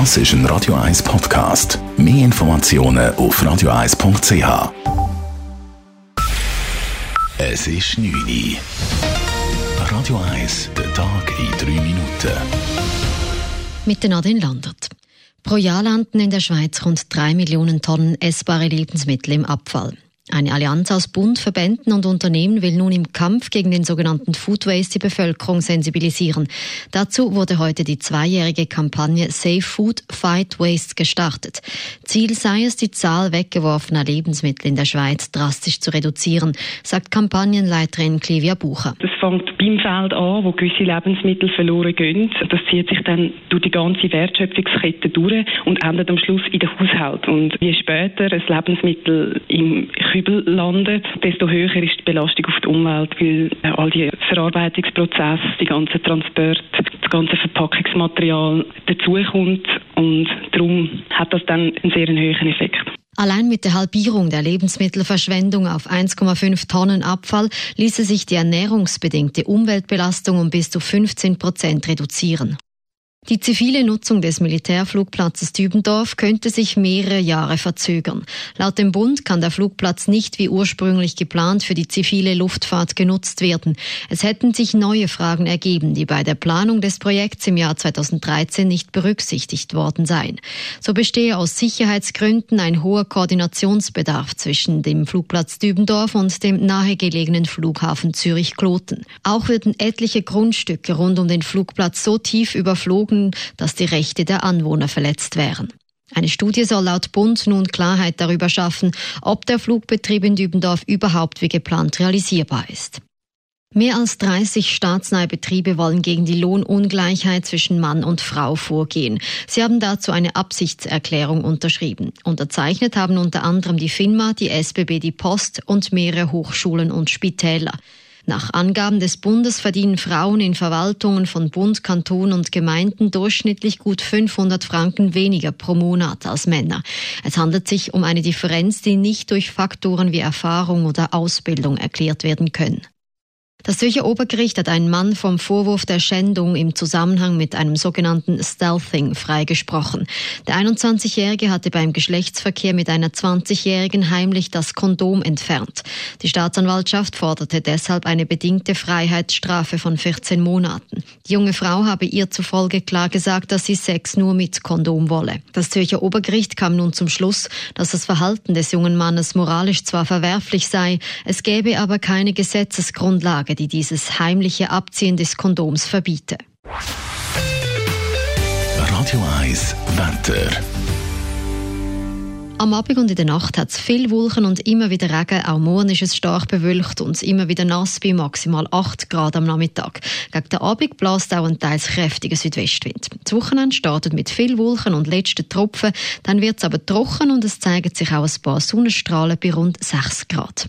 Das ist ein Radio 1 Podcast. Mehr Informationen auf radio1.ch. Es ist 9 Uhr. Radio 1, der Tag in 3 Minuten. Mit Nadine Landert. Pro Jahr landen in der Schweiz rund 3 Millionen Tonnen essbare Lebensmittel im Abfall. Eine Allianz aus Bund, Verbänden und Unternehmen will nun im Kampf gegen den sogenannten Food Waste die Bevölkerung sensibilisieren. Dazu wurde heute die zweijährige Kampagne Safe Food Fight Waste gestartet. Ziel sei es, die Zahl weggeworfener Lebensmittel in der Schweiz drastisch zu reduzieren, sagt Kampagnenleiterin Clivia Bucher. Das fängt beim Feld an, wo gewisse Lebensmittel verloren gehen. Das zieht sich dann durch die ganze Wertschöpfungskette durch und endet am Schluss in den Haushalt. Und je später ein Lebensmittel im Kübel landet, desto höher ist die Belastung auf die Umwelt, weil äh, all die Verarbeitungsprozesse, die ganze Transport, das ganze Verpackungsmaterial dazukommt und darum hat das dann einen sehr hohen Effekt. Allein mit der Halbierung der Lebensmittelverschwendung auf 1,5 Tonnen Abfall ließe sich die ernährungsbedingte Umweltbelastung um bis zu 15 Prozent reduzieren. Die zivile Nutzung des Militärflugplatzes Dübendorf könnte sich mehrere Jahre verzögern. Laut dem Bund kann der Flugplatz nicht wie ursprünglich geplant für die zivile Luftfahrt genutzt werden. Es hätten sich neue Fragen ergeben, die bei der Planung des Projekts im Jahr 2013 nicht berücksichtigt worden seien. So bestehe aus Sicherheitsgründen ein hoher Koordinationsbedarf zwischen dem Flugplatz Dübendorf und dem nahegelegenen Flughafen Zürich-Kloten. Auch würden etliche Grundstücke rund um den Flugplatz so tief überflogen, Folgen, dass die Rechte der Anwohner verletzt wären. Eine Studie soll laut Bund nun Klarheit darüber schaffen, ob der Flugbetrieb in Dübendorf überhaupt wie geplant realisierbar ist. Mehr als 30 staatsnahe Betriebe wollen gegen die Lohnungleichheit zwischen Mann und Frau vorgehen. Sie haben dazu eine Absichtserklärung unterschrieben. Unterzeichnet haben unter anderem die FINMA, die SBB, die Post und mehrere Hochschulen und Spitäler. Nach Angaben des Bundes verdienen Frauen in Verwaltungen von Bund, Kanton und Gemeinden durchschnittlich gut 500 Franken weniger pro Monat als Männer. Es handelt sich um eine Differenz, die nicht durch Faktoren wie Erfahrung oder Ausbildung erklärt werden können. Das Zürcher Obergericht hat einen Mann vom Vorwurf der Schändung im Zusammenhang mit einem sogenannten Stealthing freigesprochen. Der 21-Jährige hatte beim Geschlechtsverkehr mit einer 20-Jährigen heimlich das Kondom entfernt. Die Staatsanwaltschaft forderte deshalb eine bedingte Freiheitsstrafe von 14 Monaten. Die junge Frau habe ihr zufolge klar gesagt, dass sie Sex nur mit Kondom wolle. Das Zürcher Obergericht kam nun zum Schluss, dass das Verhalten des jungen Mannes moralisch zwar verwerflich sei, es gäbe aber keine Gesetzesgrundlage, die dieses heimliche Abziehen des Kondoms verbiete. Radio 1 Wetter. Am Abend und in der Nacht hat es viel Wolken und immer wieder Regen. Auch morgen ist es stark bewölkt und immer wieder nass bei maximal 8 Grad am Nachmittag. Gegen den Abend bläst auch ein teils kräftiger Südwestwind. Das Wochenende startet mit viel Wolken und letzten Tropfen. Dann wird es aber trocken und es zeigen sich auch ein paar Sonnenstrahlen bei rund 6 Grad.